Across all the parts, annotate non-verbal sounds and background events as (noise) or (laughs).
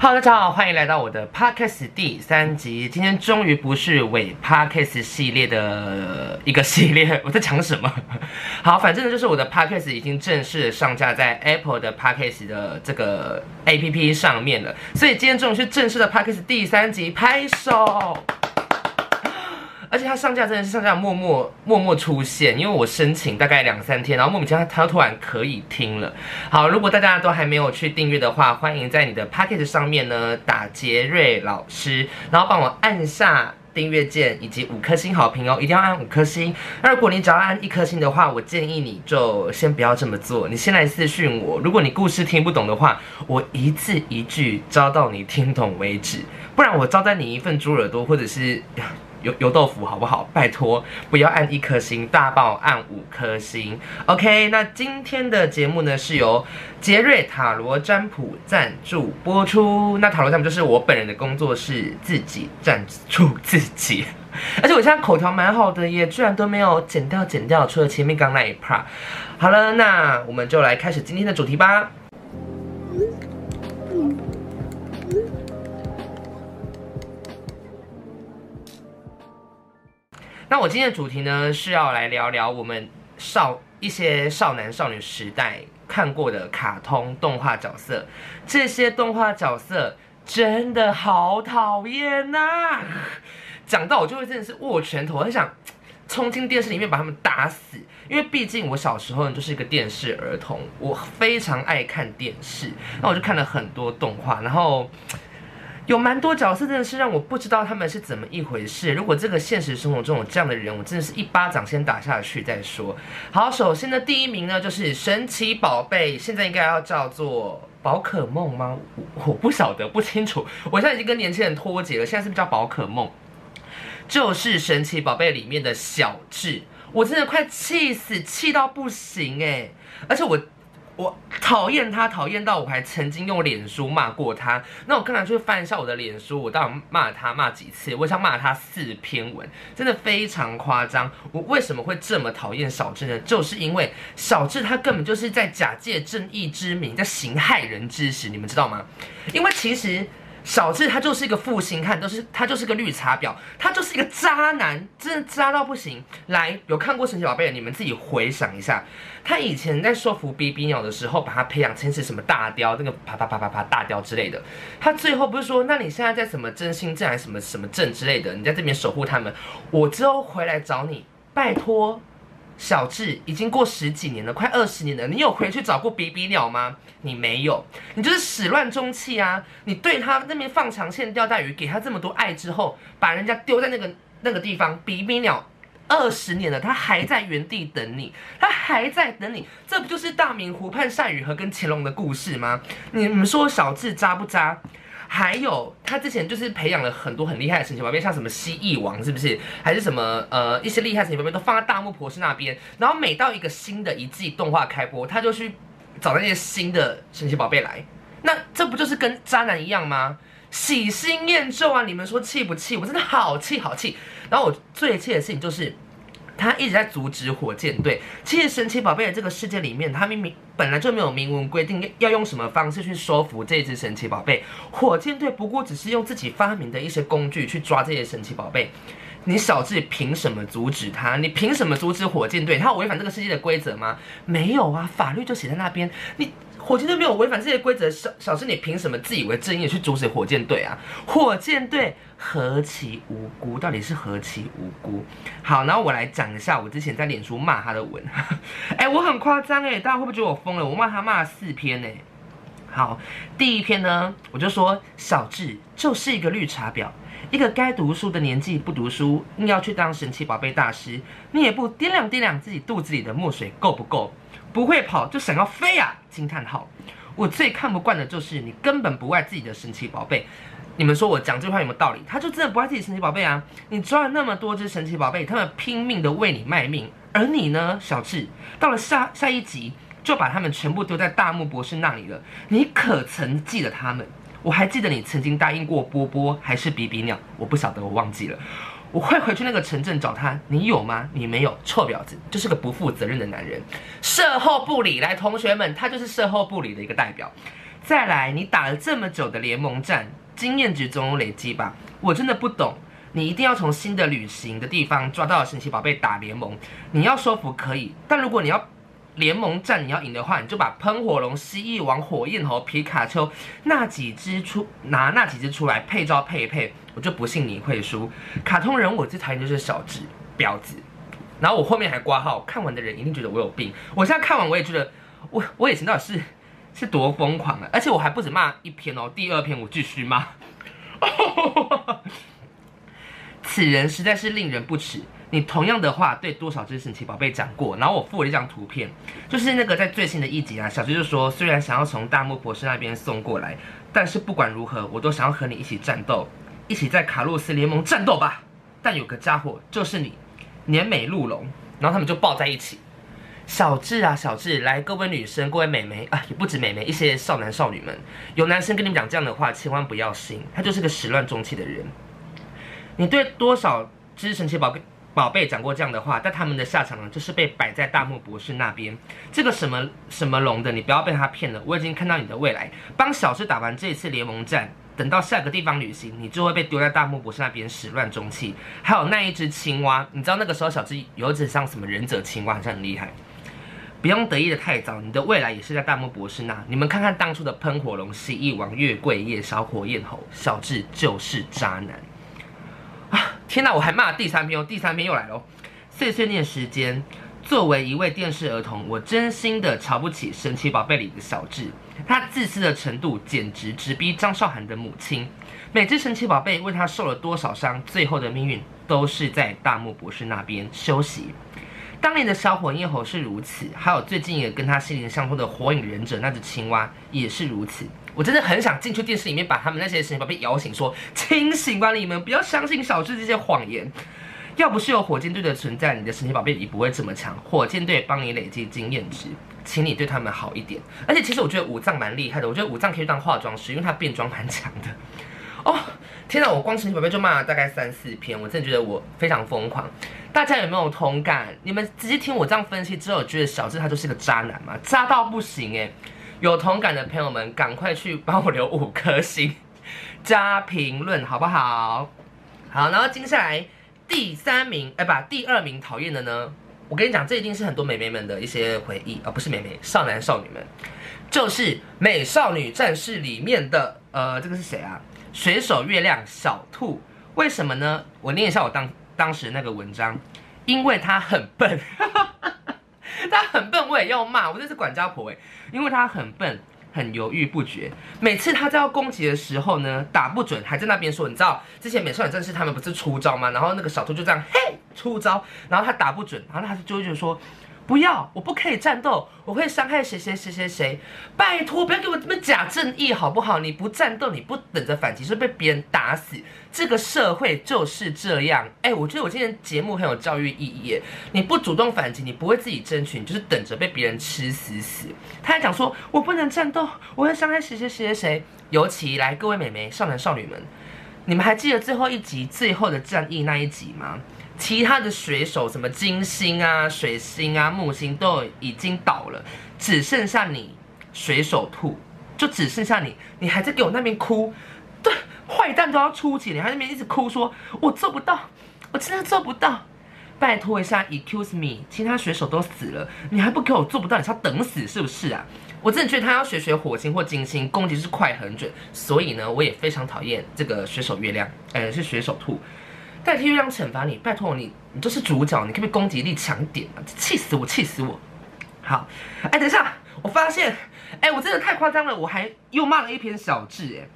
Hello，，大家好，欢迎来到我的 Podcast 第三集。今天终于不是伪 Podcast 系列的一个系列，我在讲什么？(laughs) 好，反正呢，就是我的 Podcast 已经正式上架在 Apple 的 Podcast 的这个 APP 上面了，所以今天终于是正式的 Podcast 第三集，拍手。而且它上架真的是上架默默默默出现，因为我申请大概两三天，然后莫名其妙它突然可以听了。好，如果大家都还没有去订阅的话，欢迎在你的 Podcast 上面呢打杰瑞老师，然后帮我按下订阅键以及五颗星好评哦，一定要按五颗星。那如果你只要按一颗星的话，我建议你就先不要这么做，你先来私讯我。如果你故事听不懂的话，我一字一句教到你听懂为止，不然我招待你一份猪耳朵或者是。油油豆腐好不好？拜托，不要按一颗星，大爆按五颗星。OK，那今天的节目呢是由杰瑞塔罗占卜赞助播出。那塔罗占卜就是我本人的工作室，自己赞助自己。(laughs) 而且我现在口条蛮好的耶，居然都没有剪掉剪掉，除了前面刚那一 part。好了，那我们就来开始今天的主题吧。那我今天的主题呢，是要来聊聊我们少一些少男少女时代看过的卡通动画角色，这些动画角色真的好讨厌呐！(laughs) 讲到我就会真的是握拳头，很想冲进电视里面把他们打死，因为毕竟我小时候呢就是一个电视儿童，我非常爱看电视，那我就看了很多动画，然后。有蛮多角色真的是让我不知道他们是怎么一回事。如果这个现实生活中有这样的人，我真的是一巴掌先打下去再说。好，首先的第一名呢就是神奇宝贝，现在应该要叫做宝可梦吗？我，我不晓得，不清楚。我现在已经跟年轻人脱节了，现在是不是叫宝可梦？就是神奇宝贝里面的小智，我真的快气死，气到不行诶。而且我。我讨厌他，讨厌到我还曾经用脸书骂过他。那我刚才去翻一下我的脸书，我到底骂他骂几次？我想骂他四篇文，真的非常夸张。我为什么会这么讨厌小智呢？就是因为小智他根本就是在假借正义之名，在行害人之实，你们知道吗？因为其实。小智他就是一个负心汉，都是他就是个绿茶婊，他就是一个渣男，真的渣到不行。来，有看过神奇宝贝的，你们自己回想一下，他以前在说服比比鸟的时候，把他培养成是什么大雕，那个啪啪啪啪啪大雕之类的。他最后不是说，那你现在在什么真心镇还是什么什么镇之类的，你在这边守护他们，我之后回来找你，拜托。小智已经过十几年了，快二十年了。你有回去找过比比鸟吗？你没有，你就是始乱终弃啊！你对他那边放长线钓大鱼，给他这么多爱之后，把人家丢在那个那个地方，比比鸟二十年了，他还在原地等你，他还在等你，这不就是大明湖畔单雨荷跟乾隆的故事吗？你们说小智渣不渣？还有，他之前就是培养了很多很厉害的神奇宝贝，像什么蜥蜴王是不是？还是什么呃一些厉害的神奇宝贝都放在大木博士那边。然后每到一个新的一季动画开播，他就去找那些新的神奇宝贝来。那这不就是跟渣男一样吗？喜新厌旧啊！你们说气不气？我真的好气好气。然后我最气的事情就是。他一直在阻止火箭队。其实神奇宝贝的这个世界里面，他明明本来就没有明文规定要用什么方式去收服这只神奇宝贝。火箭队不过只是用自己发明的一些工具去抓这些神奇宝贝。你小智凭什么阻止他？你凭什么阻止火箭队？他有违反这个世界的规则吗？没有啊，法律就写在那边。你。火箭队没有违反这些规则，小小智，你凭什么自以为正义去阻止火箭队啊？火箭队何其无辜，到底是何其无辜？好，然后我来讲一下我之前在脸书骂他的文。(laughs) 哎、欸，我很夸张哎，大家会不会觉得我疯了？我骂他骂了四篇哎。好，第一篇呢，我就说小智就是一个绿茶婊，一个该读书的年纪不读书，硬要去当神奇宝贝大师，你也不掂量掂量自己肚子里的墨水够不够？不会跑就想要飞啊！惊叹号！我最看不惯的就是你根本不爱自己的神奇宝贝。你们说我讲这话有没有道理？他就真的不爱自己神奇宝贝啊！你抓了那么多只神奇宝贝，他们拼命的为你卖命，而你呢，小智，到了下下一集就把他们全部丢在大木博士那里了。你可曾记得他们？我还记得你曾经答应过波波还是比比鸟，我不晓得，我忘记了。我会回去那个城镇找他，你有吗？你没有，臭婊子，就是个不负责任的男人，售后不理。来，同学们，他就是售后不理的一个代表。再来，你打了这么久的联盟战，经验值总有累积吧？我真的不懂，你一定要从新的旅行的地方抓到神奇宝贝打联盟。你要说服可以，但如果你要联盟战你要赢的话，你就把喷火龙、蜥蜴王、火焰猴、皮卡丘那几只出拿那几只出来配招配一配，我就不信你会输。卡通人我最讨厌就是小智婊子，然后我后面还挂号，看完的人一定觉得我有病。我现在看完我也觉得我我以前到底是是多疯狂啊！而且我还不止骂一篇哦，第二篇我继续骂。(laughs) 此人实在是令人不齿。你同样的话对多少只神奇宝贝讲过？然后我附了一张图片，就是那个在最新的一集啊，小智就说，虽然想要从大木博士那边送过来，但是不管如何，我都想要和你一起战斗，一起在卡洛斯联盟战斗吧。但有个家伙就是你，年美鹿龙，然后他们就抱在一起。小智啊，小智，来，各位女生，各位美眉啊，也不止美眉，一些少男少女们，有男生跟你们讲这样的话，千万不要信，他就是个始乱终弃的人。你对多少只神奇宝贝？宝贝讲过这样的话，但他们的下场呢，就是被摆在大木博士那边。这个什么什么龙的，你不要被他骗了。我已经看到你的未来。帮小智打完这次联盟战，等到下个地方旅行，你就会被丢在大木博士那边始乱终弃。还有那一只青蛙，你知道那个时候小智有只像什么忍者青蛙，好像很厉害。不用得意的太早，你的未来也是在大木博士那。你们看看当初的喷火龙、蜥蜴王、月桂叶、小火焰猴，小智就是渣男。天哪，我还骂第三篇哦，第三篇又来了。碎碎念时间，作为一位电视儿童，我真心的瞧不起神奇宝贝里的小智，他自私的程度简直直逼张韶涵的母亲。每只神奇宝贝为他受了多少伤，最后的命运都是在大木博士那边休息。当年的小火焰猴是如此，还有最近也跟他心灵相通的火影忍者那只青蛙也是如此。我真的很想进去电视里面，把他们那些神奇宝贝摇醒，说：“清醒吧，你们不要相信小智这些谎言。(laughs) 要不是有火箭队的存在，你的神奇宝贝也不会这么强。火箭队帮你累积经验值，请你对他们好一点。而且其实我觉得武藏蛮厉害的，我觉得武藏可以当化妆师，因为他变装蛮强的。哦，天哪，我光神奇宝贝就骂了大概三四篇，我真的觉得我非常疯狂。大家有没有同感？你们直接听我这样分析之后，觉得小智他就是个渣男吗？渣到不行诶。有同感的朋友们，赶快去帮我留五颗星加评论，好不好？好，然后接下来第三名，哎，不，第二名讨厌的呢？我跟你讲，这一定是很多美眉们的一些回忆，而、不是美眉，少男少女们，就是《美少女战士》里面的，呃，这个是谁啊？水手月亮小兔，为什么呢？我念一下我当当时那个文章，因为他很笨。(laughs) 他很笨，我也要骂，我这是管家婆哎，因为他很笨，很犹豫不决。每次他在要攻击的时候呢，打不准，还在那边说，你知道之前美少女战士他们不是出招吗？然后那个小兔就这样嘿出招，然后他打不准，然后他就就说。不要，我不可以战斗，我会伤害谁谁谁谁谁。拜托，不要给我这么假正义好不好？你不战斗，你不等着反击，是被别人打死。这个社会就是这样。哎，我觉得我今天节目很有教育意义耶。你不主动反击，你不会自己争取，你就是等着被别人吃死死。他还讲说，我不能战斗，我会伤害谁谁谁谁谁。尤其来各位美眉、少男少女们，你们还记得最后一集最后的战役那一集吗？其他的水手，什么金星啊、水星啊、木星都已经倒了，只剩下你水手兔，就只剩下你，你还在给我那边哭，对，坏蛋都要出击，你还在那边一直哭说，我做不到，我真的做不到，拜托一下，excuse me，其他水手都死了，你还不给我做不到，你是要等死是不是啊？我真的觉得他要学学火星或金星，攻击是快很准，所以呢，我也非常讨厌这个水手月亮，呃，是水手兔。代替月亮惩罚你，拜托你，你就是主角，你可不可以攻击力强点啊？气死我，气死我！好，哎，等一下，我发现，哎，我真的太夸张了，我还又骂了一篇小智，哎，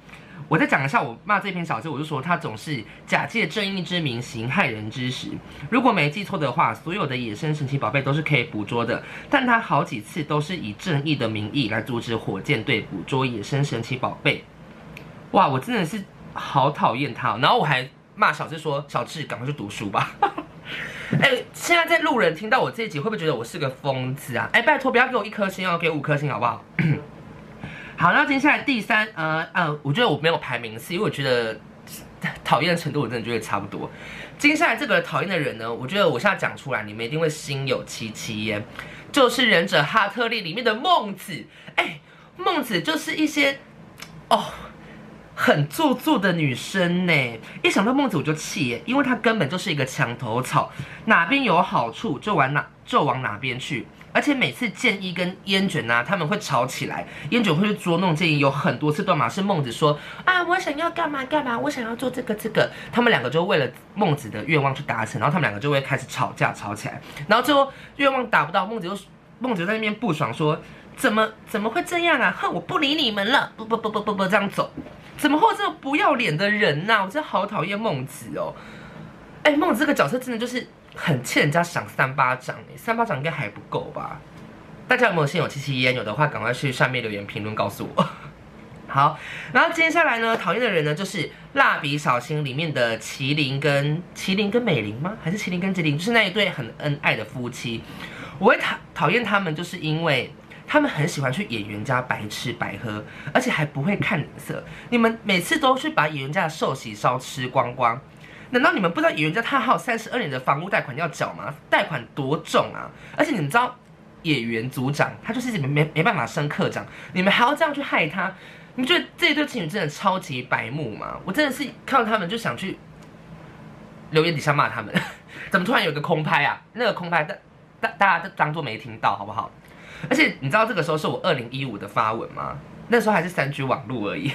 我再讲一下，我骂这篇小智，我就说他总是假借正义之名行害人之实。如果没记错的话，所有的野生神奇宝贝都是可以捕捉的，但他好几次都是以正义的名义来阻止火箭队捕捉野生神奇宝贝。哇，我真的是好讨厌他，然后我还。骂小智说：“小智，赶快去读书吧！” (laughs) 哎、现在在路人听到我这一集，会不会觉得我是个疯子啊？哎、拜托不要给我一颗星哦，给五颗星好不好？(coughs) 好，那接下来第三，呃呃，我觉得我没有排名次，因为我觉得讨厌的程度我真的觉得差不多。接下来这个讨厌的人呢，我觉得我现在讲出来，你们一定会心有戚戚焉，就是忍者哈特利里面的孟子。哎、孟子就是一些哦。很做作的女生呢，一想到孟子我就气耶，因为她根本就是一个墙头草，哪边有好处就往哪就往哪边去，而且每次建议跟烟卷呐，他们会吵起来，烟卷会去捉弄建议，有很多次都嘛是孟子说啊，我想要干嘛干嘛，我想要做这个这个，他们两个就为了孟子的愿望去达成，然后他们两个就会开始吵架吵起来，然后最后愿望达不到，孟子就孟子在那边不爽说，怎么怎么会这样啊，哼，我不理你们了，不不不不不不这样走。怎么会有这么不要脸的人呐、我真的好讨厌孟子哦！哎，孟子这个角色真的就是很欠人家赏三巴掌哎，三巴掌应该还不够吧？大家有没有心有戚戚焉？有的话赶快去下面留言评论告诉我。(laughs) 好，然后接下来呢，讨厌的人呢就是蜡笔小新里面的麒麟跟麒麟跟美玲吗？还是麒麟跟麒麟？就是那一对很恩爱的夫妻。我会讨讨厌他们，就是因为。他们很喜欢去演员家白吃白喝，而且还不会看脸色。你们每次都去把演员家的寿喜烧吃光光，难道你们不知道演员家他还有三十二年的房屋贷款要缴吗？贷款多重啊！而且你们知道演员组长他就是没没没办法升科长，你们还要这样去害他？你们觉得这一对情侣真的超级白目吗？我真的是看到他们就想去留言底下骂他们，(laughs) 怎么突然有个空拍啊？那个空拍大大大家都当做没听到好不好？而且你知道这个时候是我二零一五的发文吗？那时候还是三 G 网络而已。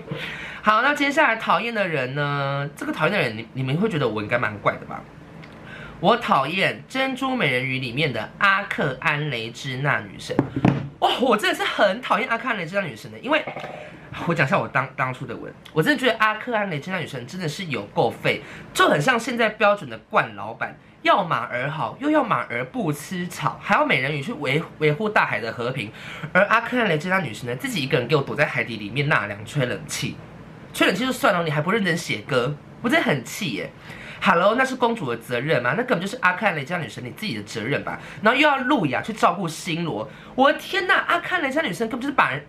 (laughs) 好，那接下来讨厌的人呢？这个讨厌的人，你你们会觉得我应该蛮怪的吧？我讨厌《珍珠美人鱼》里面的阿克安雷之娜女神。哦，我真的是很讨厌阿克安雷之娜女神的，因为 (laughs) 我讲一下我当当初的文，我真的觉得阿克安雷兹娜女神真的是有够废，就很像现在标准的惯老板。要马儿好，又要马儿不吃草，还要美人鱼去维维护大海的和平，而阿克兰雷这家女神呢，自己一个人给我躲在海底里面纳凉吹冷气，吹冷气就算了，你还不认真写歌，我真的很气耶。Hello，那是公主的责任吗？那根本就是阿克兰雷这家女神你自己的责任吧。然后又要路雅去照顾星罗，我的天呐，阿克兰雷这家女生根本就是把人。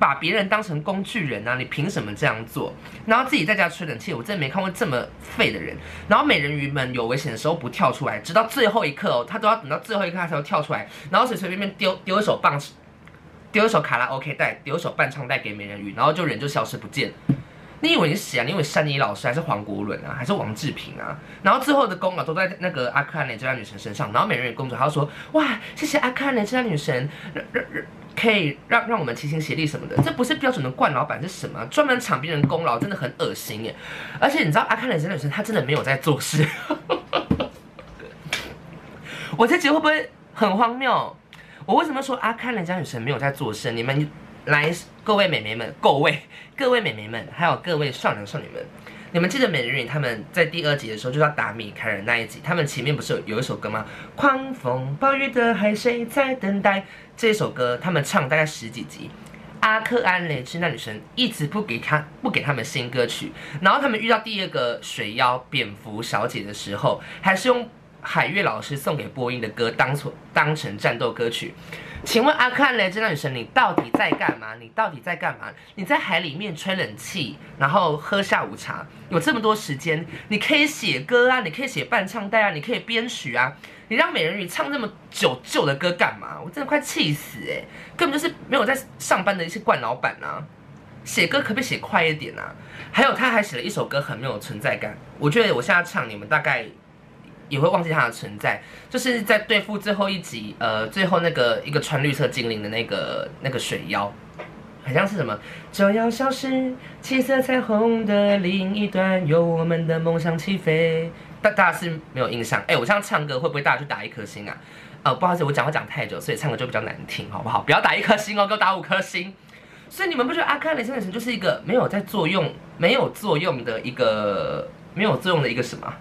把别人当成工具人啊！你凭什么这样做？然后自己在家吹冷气，我真的没看过这么废的人。然后美人鱼们有危险的时候不跳出来，直到最后一刻哦，他都要等到最后一刻他才会跳出来，然后随随便便丢丢一首棒，丢一首卡拉 OK 带，丢一首伴唱带给美人鱼，然后就人就消失不见。你以为你是谁啊？你以为珊妮老师还是黄国伦啊？还是王志平啊？然后最后的功劳都在那个阿克安蕾这家女神身上。然后美人鱼公主还要说哇，谢谢阿克安蕾这家女神。可以让让我们齐心协力什么的，这不是标准的惯老板是什么？专门抢别人功劳，真的很恶心耶！而且你知道阿卡蕾这女生，她真的没有在做事。(laughs) 我这集会不会很荒谬？我为什么说阿卡蕾这女神没有在做事？你们来，各位美眉们，各位 (laughs) 各位美眉们，还有各位少男少女们，你们记得美人鱼他们在第二集的时候就要打米凯尔那一集，他们前面不是有有一首歌吗？狂风暴雨的海，谁在等待？这首歌他们唱大概十几集，阿克安雷兹那女神一直不给他不给他们新歌曲，然后他们遇到第二个水妖蝙蝠小姐的时候，还是用海月老师送给波音的歌当做当成战斗歌曲。请问阿克雷兹那女神，你到底在干嘛？你到底在干嘛？你在海里面吹冷气，然后喝下午茶，有这么多时间，你可以写歌啊，你可以写伴唱带啊，你可以编曲啊。你让美人鱼唱这么久旧的歌干嘛？我真的快气死哎！根本就是没有在上班的一些惯老板啊！写歌可不可以写快一点啊？还有他还写了一首歌很没有存在感，我觉得我现在唱你们大概也会忘记他的存在。就是在对付最后一集，呃，最后那个一个穿绿色精灵的那个那个水妖，好像是什么就要消失，七色彩虹的另一端，有我们的梦想起飞。大大家是没有印象，哎，我这样唱歌会不会大家去打一颗星啊？呃，不好意思，我讲话讲太久，所以唱歌就比较难听，好不好？不要打一颗星哦，给我打五颗星。所以你们不觉得阿卡雷真的是就是一个没有在作用、没有作用的一个没有作用的一个什么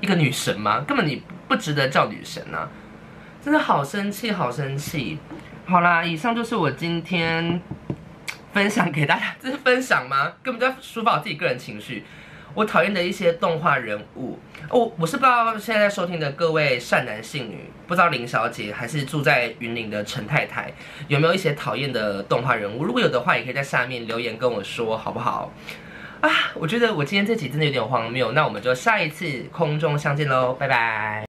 一个女神吗？根本你不值得叫女神啊！真的好生气，好生气。好啦，以上就是我今天分享给大家，(laughs) 这是分享吗？根本就在抒发我自己个人情绪。我讨厌的一些动画人物，哦，我是不知道现在在收听的各位善男信女，不知道林小姐还是住在云林的陈太太，有没有一些讨厌的动画人物？如果有的话，也可以在下面留言跟我说，好不好？啊，我觉得我今天这集真的有点荒谬，那我们就下一次空中相见喽，拜拜。